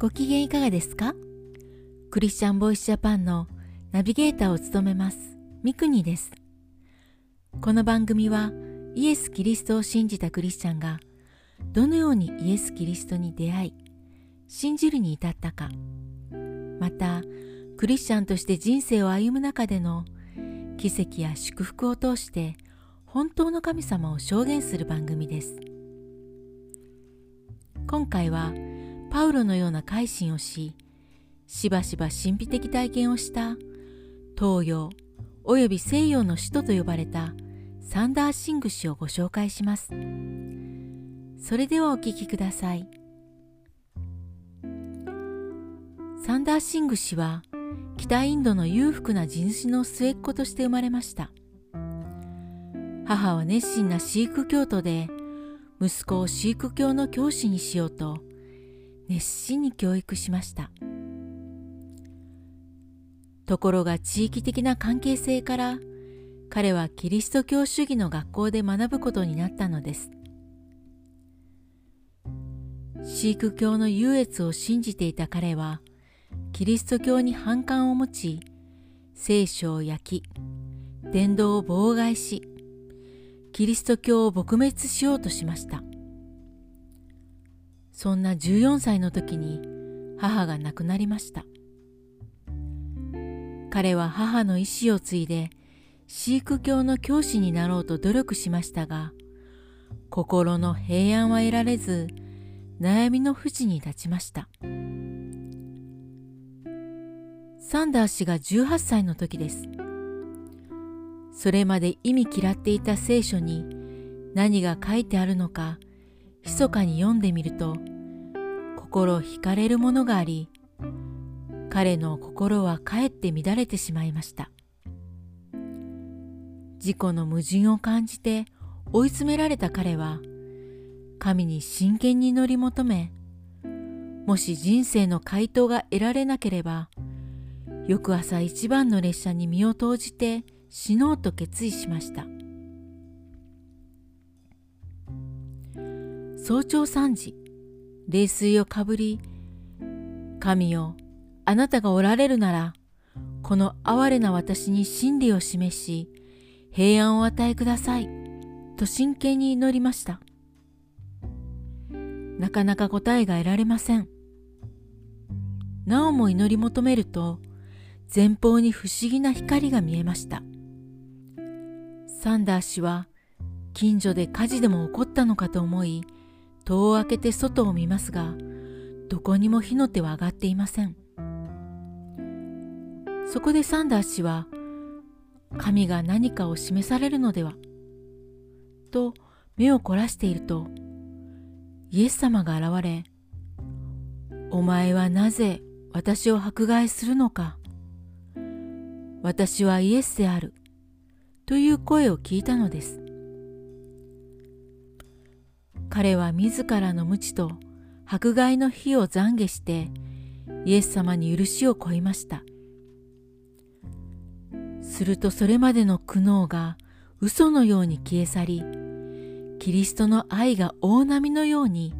ご機嫌いかがですか？クリスチャンボイスジャパンのナビゲーターを務めますミクニです。この番組はイエス・キリストを信じたクリスチャンがどのようにイエス・キリストに出会い信じるに至ったかまたクリスチャンとして人生を歩む中での奇跡や祝福を通して本当の神様を証言する番組です今回はパウロのような改心をししばしば神秘的体験をした東洋および西洋の首都と呼ばれたサンダーシング氏をご紹介します。それではお聞きください。サンダーシング氏は北インドの裕福な地主の末っ子として生まれました。母は熱心なシーク教徒で息子をシーク教の教師にしようと熱心に教育しました。ところが地域的な関係性から彼はキリスト教主義の学校で学ぶことになったのです。シーク教の優越を信じていた彼はキリスト教に反感を持ち聖書を焼き伝道を妨害しキリスト教を撲滅しようとしました。そんな14歳の時に母が亡くなりました。彼は母の意志を継いでシーク教の教師になろうと努力しましたが心の平安は得られず悩みの淵に立ちました。サンダー氏が18歳の時です。それまで意味嫌っていた聖書に何が書いてあるのか密かに読んでみると心惹かれるものがあり彼の心はかえって乱れてしまいました。自己の矛盾を感じて追い詰められた彼は神に真剣に乗り求めもし人生の回答が得られなければ翌朝一番の列車に身を投じて死のうと決意しました。早朝3時冷水をかぶり神よあなたがおられるならこの哀れな私に真理を示し平安を与えくださいと真剣に祈りました。なかなか答えが得られません。なおも祈り求めると前方に不思議な光が見えました。サンダー氏は近所で火事でも起こったのかと思い戸を開けて外を見ますがどこにも火の手は上がっていません。そこでサンダー氏は神が何かを示されるのでは？と目を凝らしているとイエス様が現れお前はなぜ私を迫害するのか？私はイエスであるという声を聞いたのです。彼は自らの無知と迫害の火を懺悔してイエス様に許しを請いました。するとそれまでの苦悩が嘘のように消え去りキリストの愛が大波のように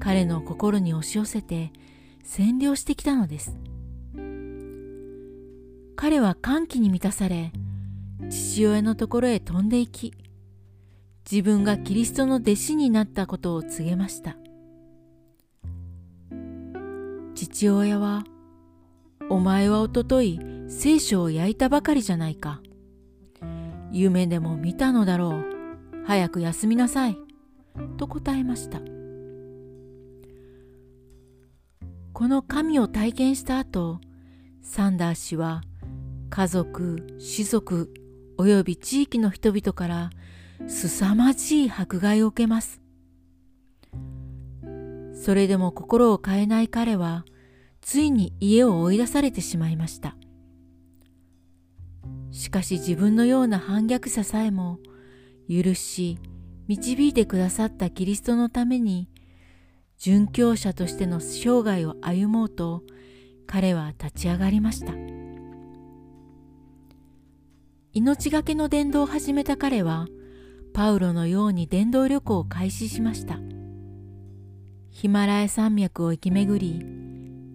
彼の心に押し寄せて占領してきたのです。彼は歓喜に満たされ父親のところへ飛んでいき自分がキリストの弟子になったことを告げました。父親は「お前はおととい聖書を焼いたばかりじゃないか。夢でも見たのだろう。早く休みなさい」と答えました。この神を体験した後サンダー氏は家族士族および地域の人々から凄まじい迫害を受けます。それでも心を変えない彼はついに家を追い出されてしまいました。しかし自分のような反逆者さえも許し導いてくださったキリストのために殉教者としての生涯を歩もうと彼は立ち上がりました。命がけの伝道を始めた彼はパウロのように伝道旅行を開始しました。ヒマラヤ山脈を行き巡り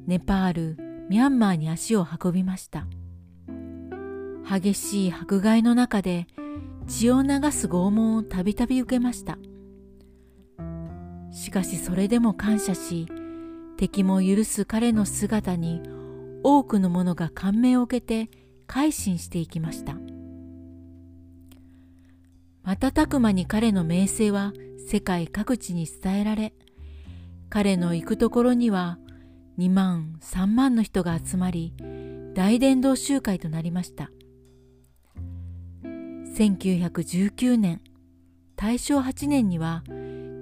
ネパールミャンマーに足を運びました。激しい迫害の中で血を流す拷問をたびたび受けました。しかしそれでも感謝し敵も許す彼の姿に多くの者が感銘を受けて改心していきました。瞬く間に彼の名声は世界各地に伝えられ彼の行くところには2万3万の人が集まり大伝道集会となりました。1919年大正8年には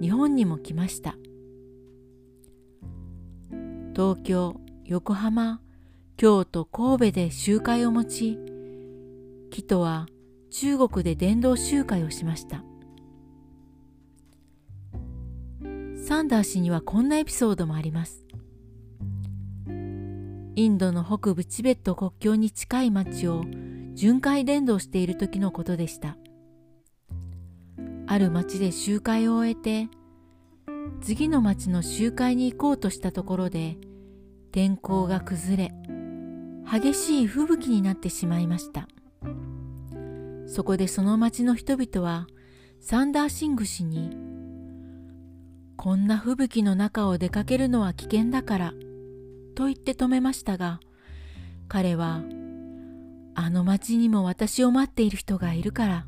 日本にも来ました。東京横浜京都神戸で集会を持ちキトは中国で伝道集会をしました。サンダー氏にはこんなエピソードもあります。インドの北部チベット国境に近い町を巡回伝道している時のことでした。ある町で集会を終えて次の町の集会に行こうとしたところで天候が崩れ激しい吹雪になってしまいました。そこでその町の人々はサンダーシング氏にこんな吹雪の中を出かけるのは危険だからと言って止めましたが彼はあの町にも私を待っている人がいるから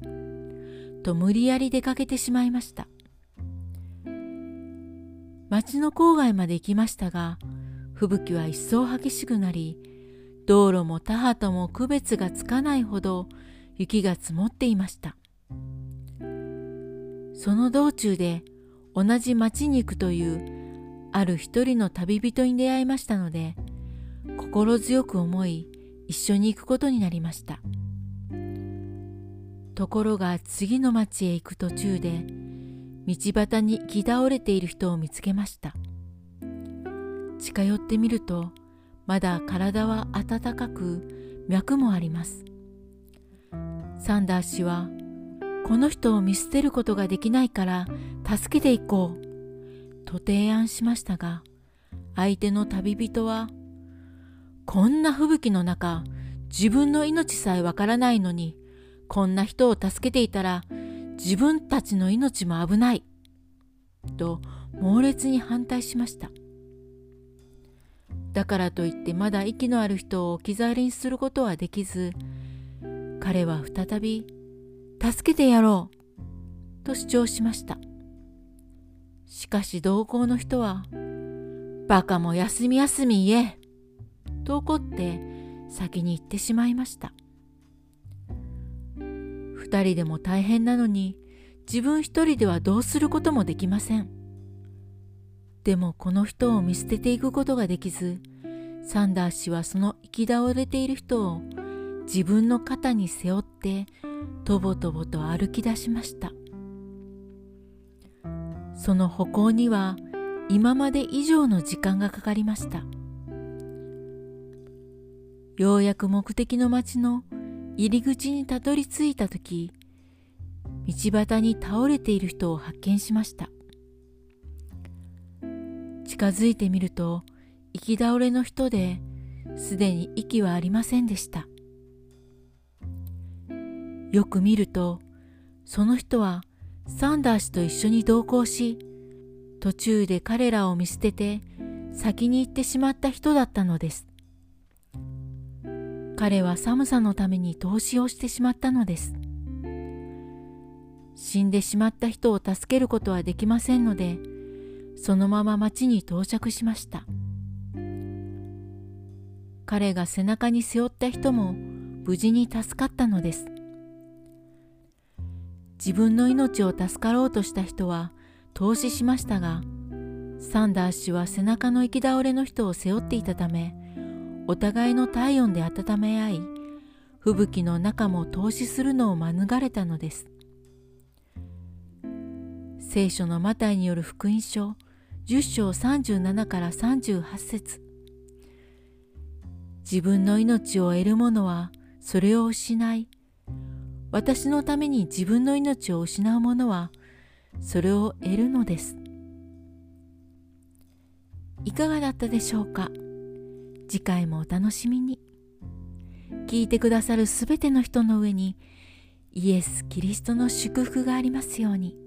と無理やり出かけてしまいました。町の郊外まで行きましたが吹雪は一層激しくなり道路も田畑も区別がつかないほど雪が積もっていました。その道中で同じ町に行くというある一人の旅人に出会いましたので心強く思い一緒に行くことになりました。ところが次の町へ行く途中で道端に行き倒れている人を見つけました。近寄ってみるとまだ体は温かく脈もあります。サンダー氏はこの人を見捨てることができないから助けていこうと提案しましたが相手の旅人はこんな吹雪の中自分の命さえわからないのにこんな人を助けていたら自分たちの命も危ないと猛烈に反対しました。だからといってまだ息のある人を置き去りにすることはできず彼は再び「助けてやろう」と主張しました。しかし同行の人は「バカも休み休み言え」と怒って先に行ってしまいました。二人でも大変なのに自分一人ではどうすることもできません。でもこの人を見捨てていくことができずサンダー氏はその行き倒れている人を自分の肩に背負ってとぼとぼと歩き出しました。その歩行には今まで以上の時間がかかりました。ようやく目的の町の入り口にたどり着いた時道端に倒れている人を発見しました。近づいてみると行き倒れの人ですでに息はありませんでした。よく見るとその人はサンダー氏と一緒に同行し途中で彼らを見捨てて先に行ってしまった人だったのです。彼は寒さのために投資をしてしまったのです。死んでしまった人を助けることはできませんのでそのまま町に到着しました。彼が背中に背負った人も無事に助かったのです。自分の命を助かろうとした人は投資しましたがサンダー氏は背中の行き倒れの人を背負っていたためお互いの体温で温め合い吹雪の中も投資するのを免れたのです。聖書のマタイによる福音書10章37から38節。自分の命を得る者はそれを失い、私のために自分の命を失う者はそれを得るのです。いかがだったでしょうか？次回もお楽しみに。聞いてくださるすべての人の上にイエス・キリストの祝福がありますように。